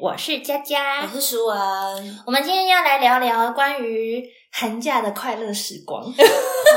我是佳佳，我是舒文。我们今天要来聊聊关于寒假的快乐时光。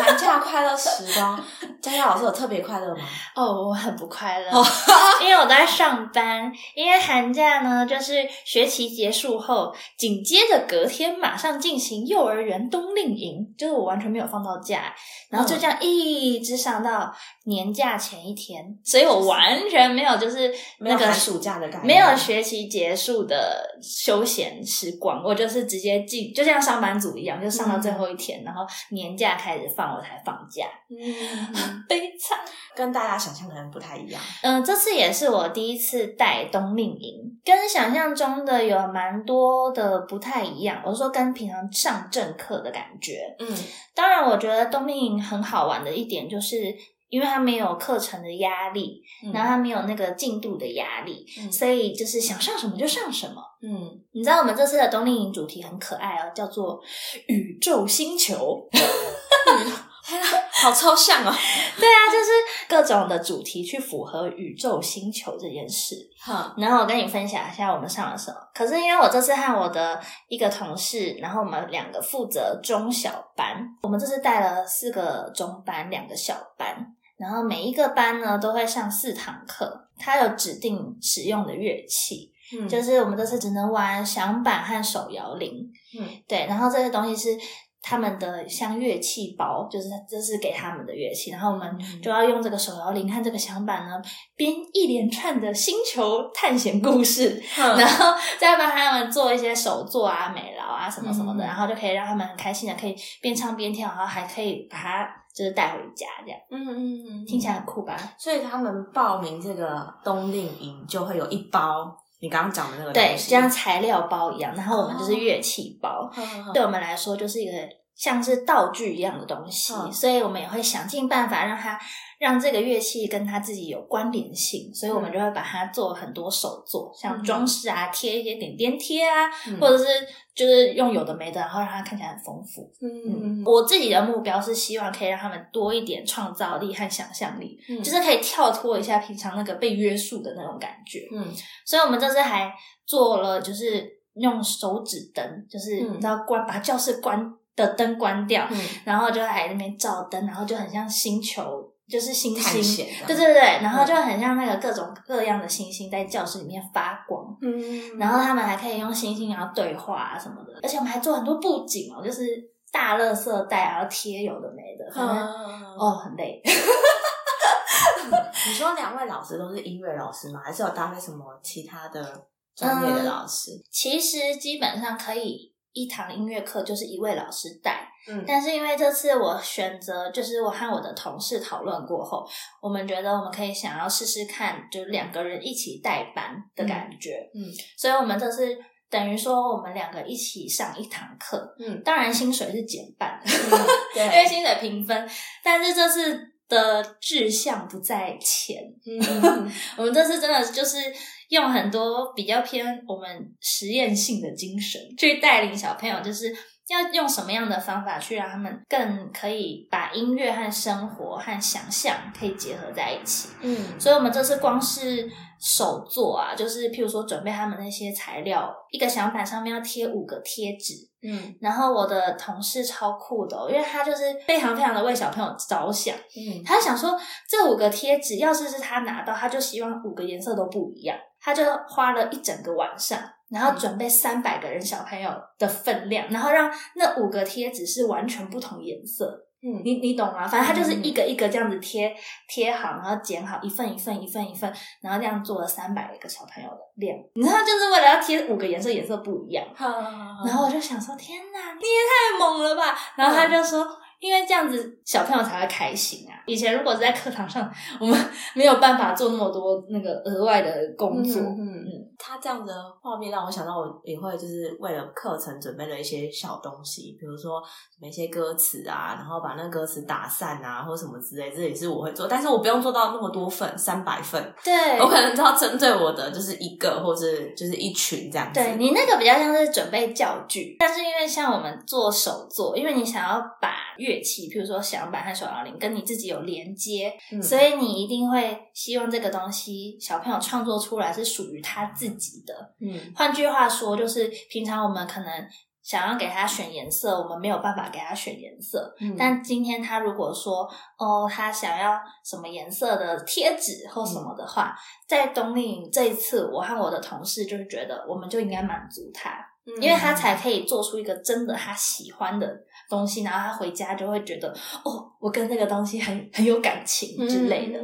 寒假快乐时光，佳佳老师有特别快乐吗？哦，我很不快乐，因为我在上班。因为寒假呢，就是学期结束后，紧接着隔天马上进行幼儿园冬令营，就是我完全没有放到假，然后就这样一直上到年假前一天，所以我完全没有就是那个暑假的感觉，没有学期结束的休闲时光，我就是直接进，就像上班族一样，就上到最后一天，然后年假开始放，我才放假，嗯，悲惨。跟大家想象可能不太一样。嗯、这次也是我第一次带冬令营，跟想象中的有蛮多的不太一样。我是说跟平常上正课的感觉。嗯当然，我觉得冬令营很好玩的一点就是。因为他没有课程的压力，然后他没有那个进度的压力，嗯所以就是想上什么就上什么。嗯，你知道我们这次的冬令营主题很可爱哦，叫做宇宙星球。好抽象哦。对啊，就是各种的主题去符合宇宙星球这件事。好，然后我跟你分享一下我们上了什么。可是因为我这次和我的一个同事，然后我们两个负责中小班，我们这次带了四个中班，两个小班，然后每一个班呢都会上四堂课，它有指定使用的乐器。嗯就是我们这次只能玩响板和手摇铃，嗯。对，然后这些东西是他们的像乐器包，就是这是给他们的乐器，然后我们嗯。就要用这个手摇铃和这个响板呢，编一连串的星球探险故事，哼然后再帮他们做一些手作啊、美劳啊什么什么的，嗯。然后就可以让他们很开心的可以边唱边跳，然后还可以把它就是带回家，这样嗯嗯嗯，听起来很酷吧？所以他们报名这个冬令营就会有一包你刚刚讲的那个对，东西就像材料包一样，然后我们就是乐器包。对我们来说就是一个像是道具一样的东西，嗯。所以我们也会想尽办法让它让这个乐器跟它自己有关联性，所以我们就会把它做很多手作，像装饰啊，贴一些点点贴啊，嗯。或者是就是用有的没的，然后让它看起来很丰富。嗯。我自己的目标是希望可以让他们多一点创造力和想象力，嗯。就是可以跳脱一下平常那个被约束的那种感觉。嗯。所以我们这次还做了，就是用手指灯，就是嗯。你知道关把教室关的灯关掉，嗯然后就在那边照灯，然后就很像星球，就是星星对对对，然后就很像那个各种各样的星星在教室里面发光。嗯然后他们还可以用星星然后对话啊什么的，而且我们还做很多布景哦，就是大垃圾袋，然后贴有的没的，反正、哦，哦很累。你说两位老师都是音乐老师吗？还是有搭配什么其他的专业的老师？其实基本上可以一堂音乐课就是一位老师带，嗯。但是因为这次我选择，就是我和我的同事讨论过后，我们觉得我们可以想要试试看，就是两个人一起带班的感觉，嗯。所以我们这次等于说我们两个一起上一堂课，嗯，当然薪水是减半的，对因为薪水平分，但是这次的志向不在钱，嗯。我们这次真的就是用很多比较偏我们实验性的精神去带领小朋友，就是要用什么样的方法去让他们更可以把音乐和生活和想象可以结合在一起。嗯所以，我们这次光是手作啊，就是譬如说准备他们那些材料，一个响板上面要贴五个贴纸，嗯然后我的同事超酷的、哦，因为他就是非常非常的为小朋友着想。嗯他想说，这五个贴纸要是是他拿到，他就希望五个颜色都不一样。他就花了一整个晚上，然后准备三百个人小朋友的分量，然后让那五个贴纸是完全不同颜色。嗯你你懂吗？反正他就是一个一个这样子贴贴好，然后剪好一份一份一份一份，然后这样做了三百个小朋友的量。你知道，就是为了要贴五个颜色，颜色不一样。好然后我就想说，天哪，你也太猛了吧！然后他就说，因为这样子小朋友才会开心啊。以前如果是在课堂上，我们 没有办法做那么多那个额外的工作。嗯嗯嗯，他这样的画面让我想到，我也会就是为了课程准备了一些小东西，比如说准备一些歌词啊，然后把那歌词打散啊，或者什么之类，这也是我会做，但是我不用做到那么多份，三百份，对，我可能只要针对我的就是一个或者就是一群这样子。对你那个比较像是准备教具，但是因为像我们做手作，因为你想要把乐器，比如说响板和手摇铃，跟你自己有连接，所以你一定会希望这个东西小朋友创作出来是属于他自己的。嗯，换句话说，就是平常我们可能。想要给他选颜色，我们没有办法给他选颜色。但今天他如果说哦，他想要什么颜色的贴纸或什么的话，在冬令营这一次，我和我的同事就是觉得，我们就应该满足他，因为他才可以做出一个真的他喜欢的。东西，然后他回家就会觉得，哦，我跟这个东西很很有感情之类的，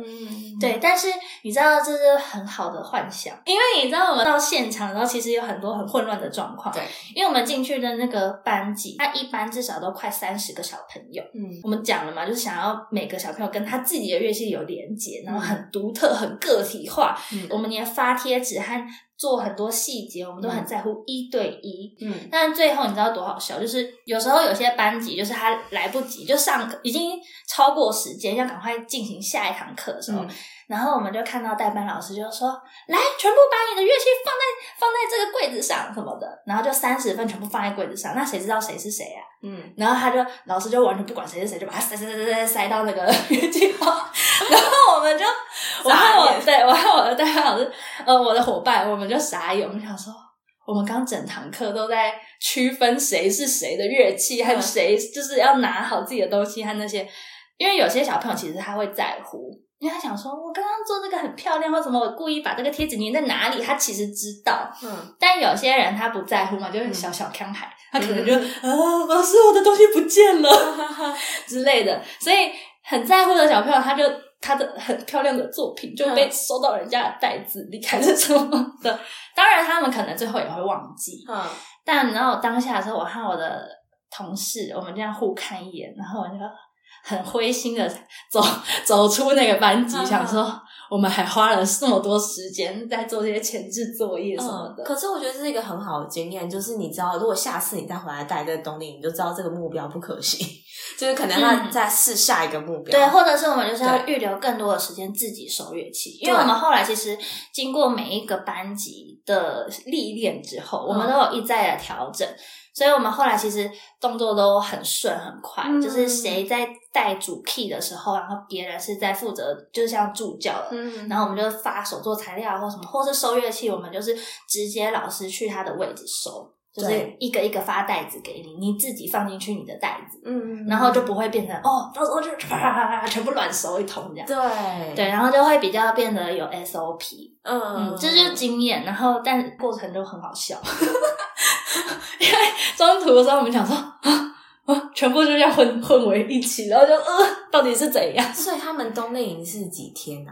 对。但是你知道这是很好的幻想，因为你知道我们到现场，然后其实有很多很混乱的状况，对。因为我们进去的那个班级，他一般至少都快三十个小朋友，嗯，我们讲了嘛，就是想要每个小朋友跟他自己的乐器有连接，然后很独特、很个体化。我们连发贴纸和做很多细节，我们都很在乎一对一。嗯，但最后你知道多好笑？就是有时候有些班级，就是他来不及就上课，已经超过时间，要赶快进行下一堂课的时候。然后我们就看到代班老师就说：“来，全部把你的乐器放在放在这个柜子上什么的。”然后就三十份全部放在柜子上，那谁知道谁是谁啊？嗯，然后他就老师就完全不管谁是谁，就把它塞塞塞塞塞塞到那个 乐器包。然后我们就，我和我对我和我的代班老师，呃，我的伙伴，我们就傻眼，我们想说，我们刚整堂课都在区分谁是谁的乐器，还有谁就是要拿好自己的东西和那些，因为有些小朋友其实他会在乎。因为他想说，我刚刚做这个很漂亮，或什么，我故意把这个贴纸粘在哪里，他其实知道。嗯，但有些人他不在乎嘛，就是小小康海，他可能就啊，老师，我的东西不见了 之类的。所以很在乎的小朋友，他就他的很漂亮的作品就被收到人家的袋子里，还是什么的。当然，他们可能最后也会忘记。嗯，但然后当下的时候，我和我的同事，我们这样互看一眼，然后我就。很灰心的走走出那个班级，想说我们还花了这么多时间在做这些前置作业什么的。可是我觉得这是一个很好的经验，就是你知道，如果下次你再回来带这个东西，你就知道这个目标不可行，就是可能要再试下一个目标。对，或者是我们就是要预留更多的时间自己收乐器，因为我们后来其实经过每一个班级的历练之后，我们都有一再的调整。所以我们后来其实动作都很顺很快，就是谁在带主 key 的时候，然后别人是在负责，就是像助教的，然后我们就发手做材料或什么，或是收乐器，我们就是直接老师去他的位置收，就是一个一个发袋子给你，你自己放进去你的袋子，嗯，然后就不会变成哦，到时候就啪啪啪啪全部乱收一通这样，对。对，然后就会比较变得有 SOP，嗯，这就是经验，然后但过程就很好笑。因为中途的时候，我们想说啊，全部就这样混混为一起，然后就呃，到底是怎样？所以他们冬令营是几天呢？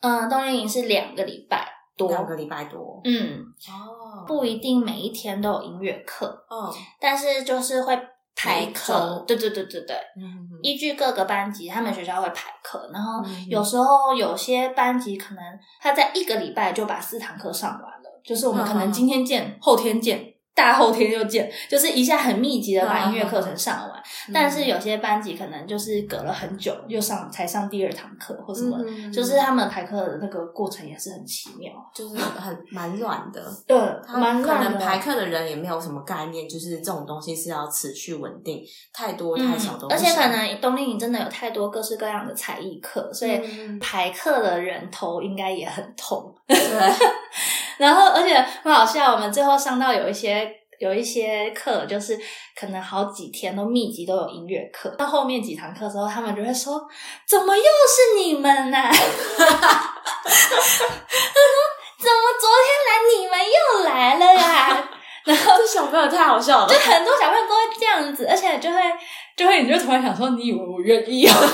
嗯，冬令营是两个礼拜多，两个礼拜多。嗯，哦，不一定每一天都有音乐课，嗯，但是就是会排课。对对对对对，嗯，依据各个班级，他们学校会排课，然后有时候有些班级可能他在一个礼拜就把四堂课上完了。就是我们可能今天见，后天见，大后天又见，就是一下很密集的把音乐课程上完。但是有些班级可能就是隔了很久，又上才上第二堂课或什么，就是他们排课的那个过程也是很奇妙，就是很蛮乱的。对，蛮乱的可能排课的人也没有什么概念，就是这种东西是要持续稳定，太多太少都。而且可能冬令营真的有太多各式各样的才艺课，所以排课的人头应该也很痛。对。然后，而且很好笑，我们最后上到有一些有一些课，就是可能好几天都密集都有音乐课。到后面几堂课的时候，他们就会说：“怎么又是你们呢？” 他说：“怎么昨天来，你们又来了呀？” 然后这小朋友太好笑了，就很多小朋友都会这样子，而且就会就会，你就突然想说：“你以为我愿意啊？”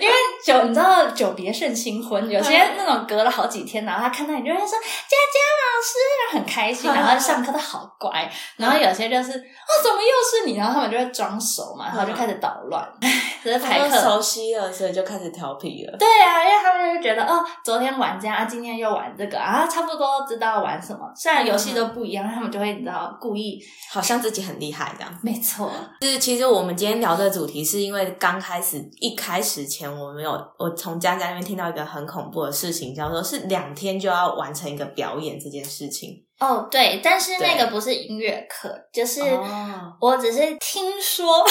因为久，你知道久别胜新婚，有些那种隔了好几天，然后他看到你就会说佳佳老师，很开心，然后上课都好乖。然后有些就是哦，怎么又是你？然后他们就会装熟嘛，然后就开始捣乱。只是排课熟悉了，所以就开始调皮了。对啊，因为他们就觉得哦，昨天玩这样，啊，今天又玩这个啊，差不多知道玩什么。虽然游戏都不一样，他们就会你知道故意好像自己很厉害这样。没错，就是其实我们今天聊这个主题，是因为刚开始一开始。前我们有我从佳佳那边听到一个很恐怖的事情，叫做是两天就要完成一个表演这件事情。哦，对，但是那个不是音乐课，就是我只是听说，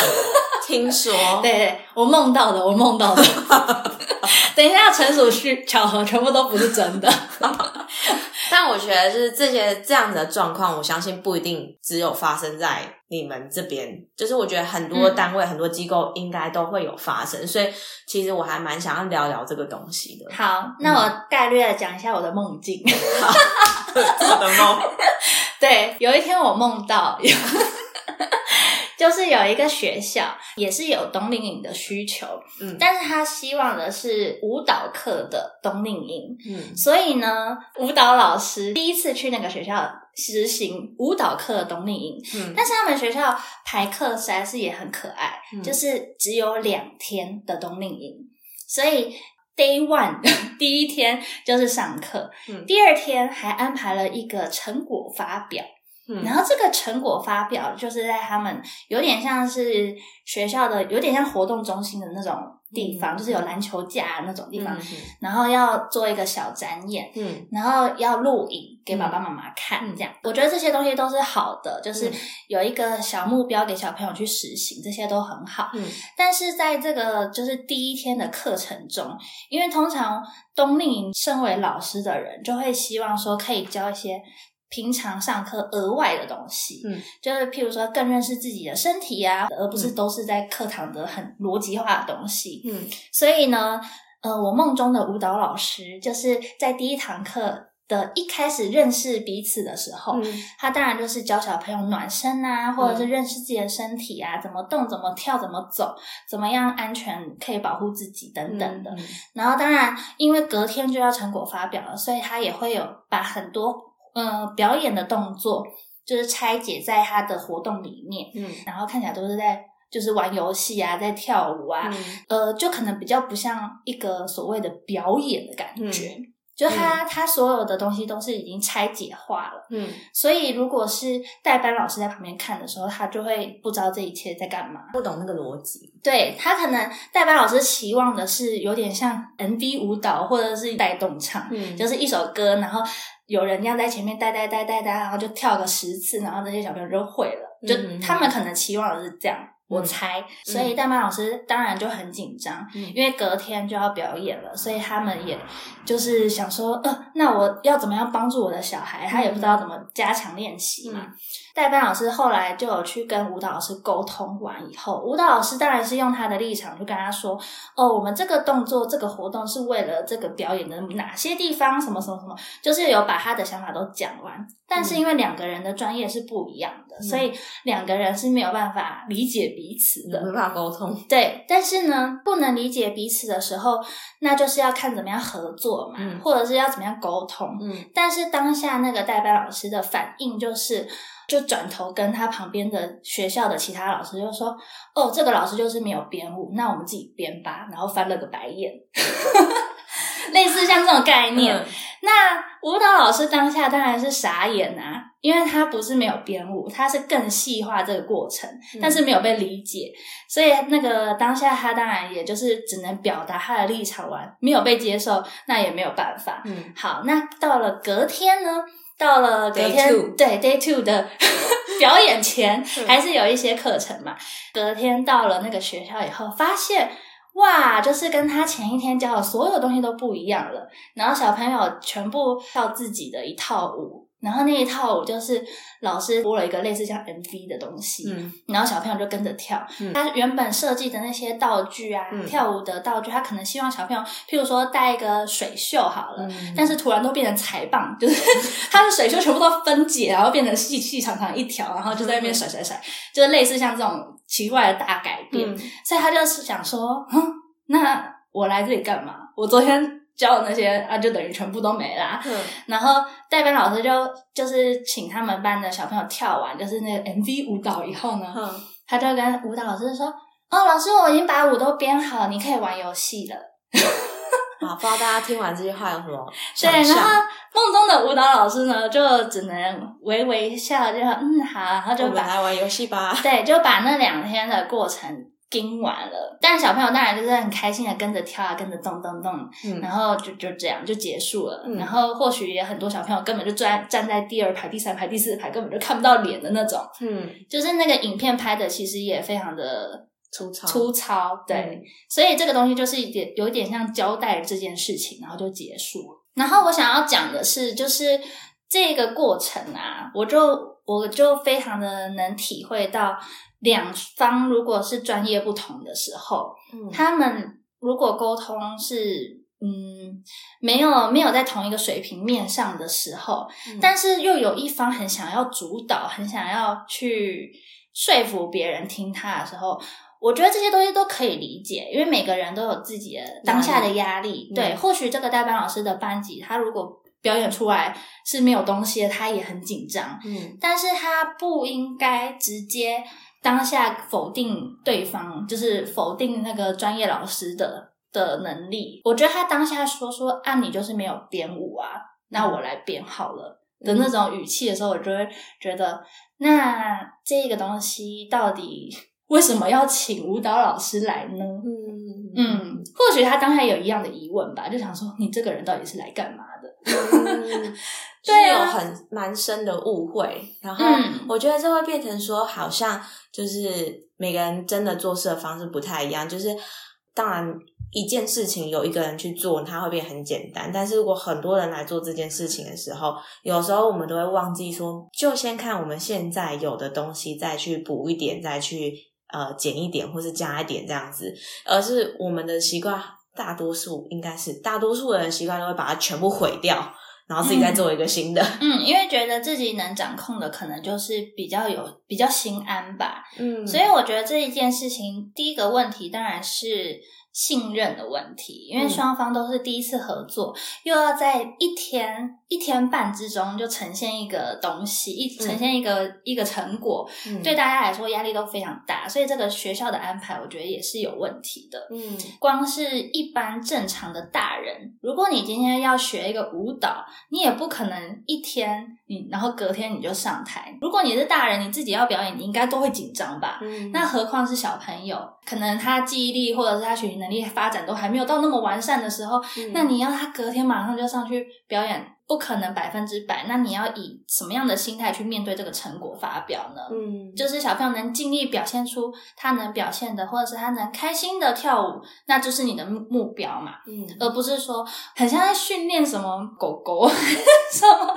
听说，对对，我梦到的，我梦到的。等一下，纯属虚巧合，全部都不是真的。但我觉得，就是这些这样的状况，我相信不一定只有发生在你们这边，就是我觉得很多单位、很多机构应该都会有发生。所以，其实我还蛮想要聊聊这个东西的。好，那我概略的讲一下我的梦境。我 的梦，对，有一天我梦到，就是有一个学校也是有冬令营的需求，嗯，但是他希望的是舞蹈课的冬令营，嗯，所以呢，舞蹈老师第一次去那个学校实行舞蹈课的冬令营，嗯，但是他们学校排课实在是也很可爱，就是只有两天的冬令营，所以。Day one 第一天就是上课，嗯。第二天还安排了一个成果发表。然后这个成果发表就是在他们有点像是学校的，有点像活动中心的那种地方，就是有篮球架那种地方。然后要做一个小展演，嗯，然后要录影给爸爸妈妈看，这样。我觉得这些东西都是好的，就是有一个小目标给小朋友去实行，这些都很好。嗯，但是在这个就是第一天的课程中，因为通常冬令营身为老师的人就会希望说可以教一些。平常上课额外的东西，嗯，就是譬如说更认识自己的身体啊，而不是都是在课堂的很逻辑化的东西，嗯，所以呢，呃，我梦中的舞蹈老师就是在第一堂课的一开始认识彼此的时候，他当然就是教小朋友暖身啊，或者是认识自己的身体啊，怎么动、怎么跳、怎么走，怎么样安全可以保护自己等等的。然后当然，因为隔天就要成果发表了，所以他也会有把很多。呃，表演的动作就是拆解在他的活动里面，嗯，然后看起来都是在就是玩游戏啊，在跳舞啊，呃，就可能比较不像一个所谓的表演的感觉，就他他所有的东西都是已经拆解化了，嗯，所以如果是代班老师在旁边看的时候，他就会不知道这一切在干嘛，不懂那个逻辑，对他可能代班老师期望的是有点像 MV 舞蹈或者是带动唱，嗯，就是一首歌，然后。有人要在前面带带带带带，然后就跳个十次，然后那些小朋友就会了。就他们可能期望的是这样，我猜。所以大班老师当然就很紧张，因为隔天就要表演了，所以他们也就是想说，呃，那我要怎么样帮助我的小孩？他也不知道怎么加强练习嘛。代班老师后来就有去跟舞蹈老师沟通完以后，舞蹈老师当然是用他的立场去跟他说：“哦，我们这个动作、这个活动是为了这个表演的哪些地方？什么什么什么，就是有把他的想法都讲完。但是因为两个人的专业是不一样的，所以两个人是没有办法理解彼此的，没办法沟通。对，但是呢，不能理解彼此的时候，那就是要看怎么样合作嘛，或者是要怎么样沟通。嗯，但是当下那个代班老师的反应就是。就转头跟他旁边的学校的其他老师就说：“哦，这个老师就是没有编舞，那我们自己编吧。”然后翻了个白眼，类似像这种概念。那舞蹈老师当下当然是傻眼啊，因为他不是没有编舞，他是更细化这个过程，但是没有被理解，所以那个当下他当然也就是只能表达他的立场完，没有被接受，那也没有办法。嗯，好，那到了隔天呢？到了隔天，对 day two 的 表演前，还是有一些课程嘛。隔天到了那个学校以后，发现哇，就是跟他前一天教的所有东西都不一样了。然后小朋友全部跳自己的一套舞。然后那一套舞就是老师播了一个类似像 MV 的东西，嗯然后小朋友就跟着跳。他原本设计的那些道具啊，跳舞的道具，他可能希望小朋友，譬如说带一个水袖好了，但是突然都变成彩棒，就是 他的水袖全部都分解，然后变成细细长长一条，然后就在那边甩甩甩，就是类似像这种奇怪的大改变。所以他就是想说，那我来这里干嘛？我昨天。教的那些啊，就等于全部都没啦。嗯，然后代班老师就就是请他们班的小朋友跳完，就是那个 MV 舞蹈以后呢，他就跟舞蹈老师说：“哦，老师，我已经把舞都编好，你可以玩游戏了。”啊，不知道大家听完这句话有什么？对，然后梦中的舞蹈老师呢，就只能微微笑，就说嗯好，然后就把来玩游戏吧。对，就把那两天的过程。盯完了，但小朋友当然就是很开心的跟着跳啊，跟着动动动，然后就就这样就结束了。然后或许也很多小朋友根本就站站在第二排、第三排、第四排，根本就看不到脸的那种。嗯，就是那个影片拍的其实也非常的粗糙，粗糙。对，所以这个东西就是一点有点像交代这件事情，然后就结束了。然后我想要讲的是，就是这个过程啊，我就我就非常的能体会到。两方如果是专业不同的时候，嗯他们如果沟通是嗯没有没有在同一个水平面上的时候，但是又有一方很想要主导，很想要去说服别人听他的时候，我觉得这些东西都可以理解，因为每个人都有自己的当下的压力。对，或许这个代班老师的班级，他如果表演出来是没有东西的，他也很紧张。嗯，但是他不应该直接。当下否定对方，就是否定那个专业老师的的能力。我觉得他当下说说啊，你就是没有编舞啊，那我来编好了的那种语气的时候，我就会觉得，那这个东西到底为什么要请舞蹈老师来呢？嗯嗯，或许他当下有一样的疑问吧，就想说，你这个人到底是来干嘛的？是有很蛮深的误会，然后我觉得这会变成说，好像就是每个人真的做事的方式不太一样。就是当然一件事情有一个人去做，它会变很简单。但是如果很多人来做这件事情的时候，有时候我们都会忘记说，就先看我们现在有的东西，再去补一点，再去呃减一点，或是加一点这样子。而是我们的习惯，大多数应该是大多数人习惯都会把它全部毁掉。然后自己再做一个新的，嗯，因为觉得自己能掌控的，可能就是比较有比较心安吧，嗯，所以我觉得这一件事情，第一个问题当然是。信任的问题，因为双方都是第一次合作，又要在一天一天半之中就呈现一个东西，一呈现一个一个成果，对大家来说压力都非常大，所以这个学校的安排，我觉得也是有问题的。嗯，光是一般正常的大人，如果你今天要学一个舞蹈，你也不可能一天你然后隔天你就上台。如果你是大人，你自己要表演，你应该都会紧张吧？嗯，那何况是小朋友，可能他记忆力或者是他学习能。能力发展都还没有到那么完善的时候，那你要他隔天马上就上去表演。不可能百分之百，那你要以什么样的心态去面对这个成果发表呢？嗯，就是小朋友能尽力表现出他能表现的，或者是他能开心的跳舞，那就是你的目目标嘛。嗯，而不是说很像在训练什么狗狗 什么，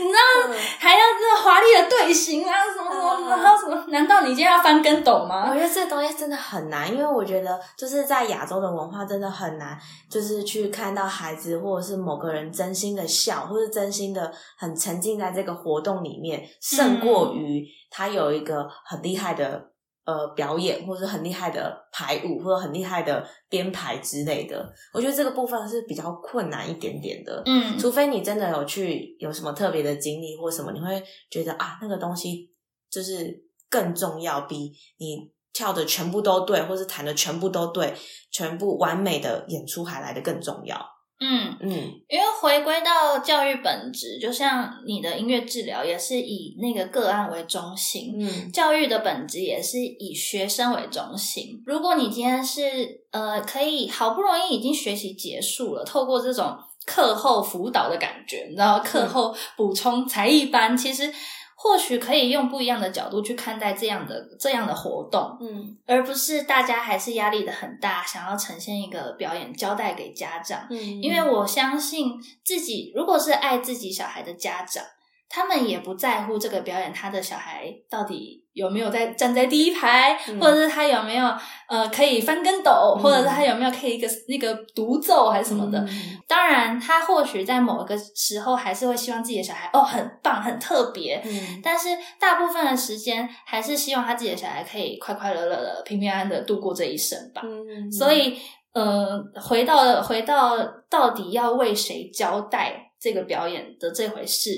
你知道还要这华丽的队形啊，什么什么，然后什么？难道你今天要翻跟斗吗？我觉得这东西真的很难，因为我觉得就是在亚洲的文化真的很难，就是去看到孩子或者是某个人真心的笑。或是真心的很沉浸在这个活动里面，胜过于他有一个很厉害的呃表演，或者很厉害的排舞，或者很厉害的编排之类的。我觉得这个部分是比较困难一点点的。嗯，除非你真的有去有什么特别的经历或什么，你会觉得啊，那个东西就是更重要，比你跳的全部都对，或是弹的全部都对，全部完美的演出还来的更重要。嗯嗯，因为回归到教育本质，就像你的音乐治疗也是以那个个案为中心，嗯，教育的本质也是以学生为中心。如果你今天是呃，可以好不容易已经学习结束了，透过这种课后辅导的感觉，然后课后补充才艺班，其实。或许可以用不一样的角度去看待这样的这样的活动，嗯，而不是大家还是压力的很大，想要呈现一个表演交代给家长，嗯，因为我相信自己如果是爱自己小孩的家长。他们也不在乎这个表演，他的小孩到底有没有在站在第一排，或者是他有没有呃可以翻跟斗，或者是他有没有可以一个那个独奏还是什么的。当然，他或许在某一个时候还是会希望自己的小孩哦很棒很特别，但是大部分的时间还是希望他自己的小孩可以快快乐乐的平平安安的度过这一生吧。所以，呃，回到回到到底要为谁交代这个表演的这回事。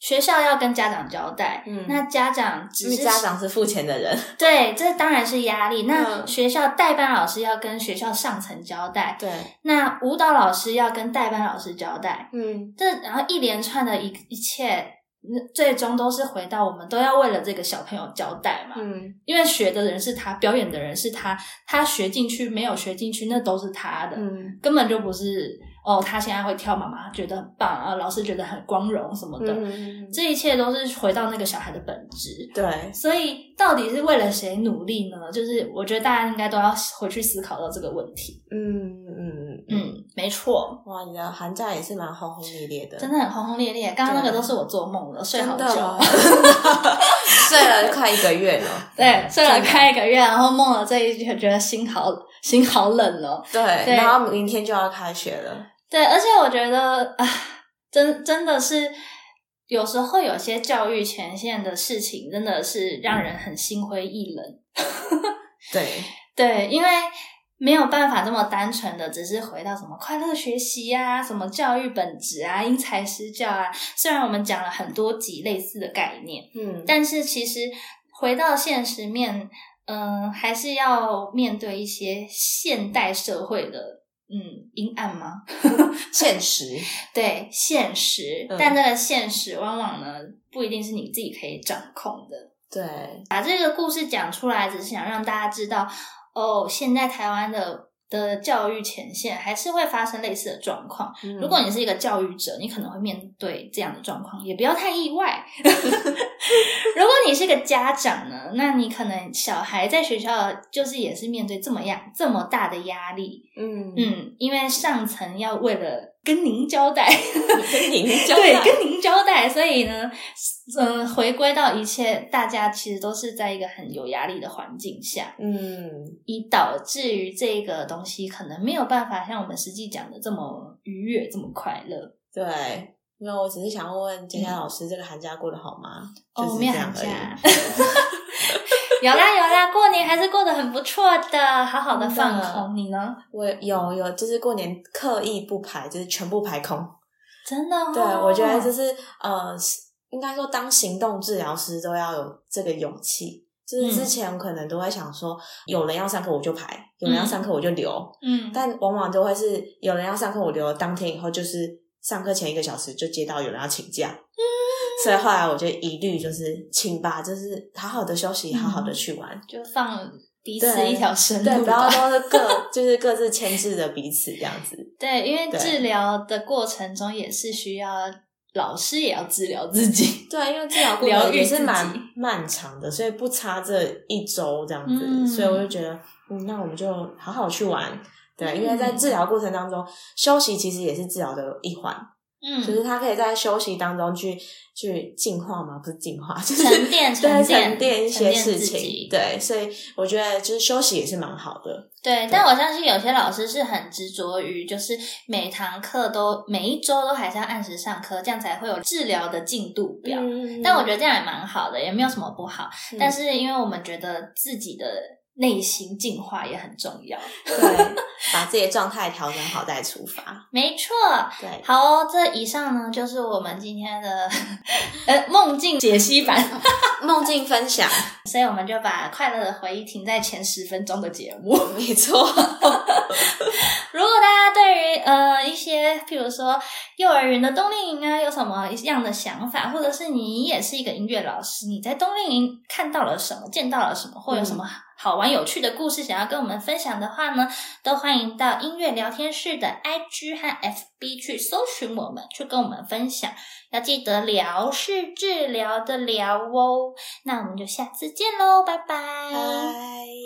学校要跟家长交代，嗯那家长只是家长是付钱的人，对，这当然是压力。那学校代班老师要跟学校上层交代，对，那舞蹈老师要跟代班老师交代，嗯，这然后一连串的一一切，最终都是回到我们都要为了这个小朋友交代嘛。嗯，因为学的人是他，表演的人是他，他学进去没有学进去，那都是他的，嗯，根本就不是。哦，他现在会跳，妈妈觉得很棒啊，老师觉得很光荣什么的，这一切都是回到那个小孩的本质。对，所以到底是为了谁努力呢？就是我觉得大家应该都要回去思考到这个问题。嗯嗯嗯，没错。哇，你的寒假也是蛮轰轰烈烈的，真的很轰轰烈烈。刚刚那个都是我做梦了，睡好久，睡了快一个月了。对，睡了快一个月，然后梦了这一句，觉得心好 心好冷哦。对，然后明天就要开学了。对，而且我觉得啊，真真的是有时候有些教育前线的事情，真的是让人很心灰意冷。对对，因为没有办法这么单纯的，只是回到什么快乐学习啊，什么教育本质啊，因材施教啊。虽然我们讲了很多集类似的概念，嗯，但是其实回到现实面，嗯，还是要面对一些现代社会的。嗯，阴暗吗？现实对现实，但这个现实往往呢不一定是你自己可以掌控的。对，把这个故事讲出来，只是想让大家知道，哦，现在台湾的。的教育前线还是会发生类似的状况。如果你是一个教育者，你可能会面对这样的状况，也不要太意外。如果你是个家长呢，那你可能小孩在学校就是也是面对这么样这么大的压力。嗯嗯，因为上层要为了。跟您交代，跟您交代，对，跟您交代。所以呢，嗯，回归到一切，大家其实都是在一个很有压力的环境下，嗯，以导致于这个东西可能没有办法像我们实际讲的这么愉悦，这么快乐。对，没有，我只是想问问佳佳老师，这个寒假过得好吗？哦，没有寒假。有啦有啦，过年还是过得很不错的，好好的放空。你呢？我有有，就是过年刻意不排，就是全部排空。真的？对，我觉得就是呃，应该说当行动治疗师都要有这个勇气。就是之前可能都会想说，有人要上课我就排，有人要上课我就留。嗯。但往往都会是有人要上课我留，当天以后就是上课前一个小时就接到有人要请假。所以后来我就一律就是请吧，就是好好的休息，好好的去玩，就放彼此一条生路，对，不要都是各 就是各自牵制着彼此这样子。对，因为治疗的过程中也是需要老师也要治疗自己，对，因为治疗过程也是蛮漫长的，所以不差这一周这样子。所以我就觉得，嗯，那我们就好好去玩，对，因为在治疗过程当中，休息其实也是治疗的一环。嗯，就是他可以在休息当中去去净化嘛，不是净化，就是沉淀、沉淀一些事情。对，所以我觉得就是休息也是蛮好的。对，但我相信有些老师是很执着于，就是每堂课都每一周都还是要按时上课，这样才会有治疗的进度表。但我觉得这样也蛮好的，也没有什么不好。但是因为我们觉得自己的。内心净化也很重要，对，把自己的状态调整好再出发，没错。对，好哦，这以上呢就是我们今天的呃梦境解析版，梦境分享。所以我们就把快乐的回忆停在前十分钟的节目，没错。如果大家对于呃一些，譬如说幼儿园的冬令营啊，有什么样的想法，或者是你也是一个音乐老师，你在冬令营看到了什么，见到了什么，或有什么？好玩有趣的故事，想要跟我们分享的话呢，都欢迎到音乐聊天室的 IG 和 FB 去搜寻我们，去跟我们分享。要记得聊是治疗的聊哦。那我们就下次见喽，拜拜。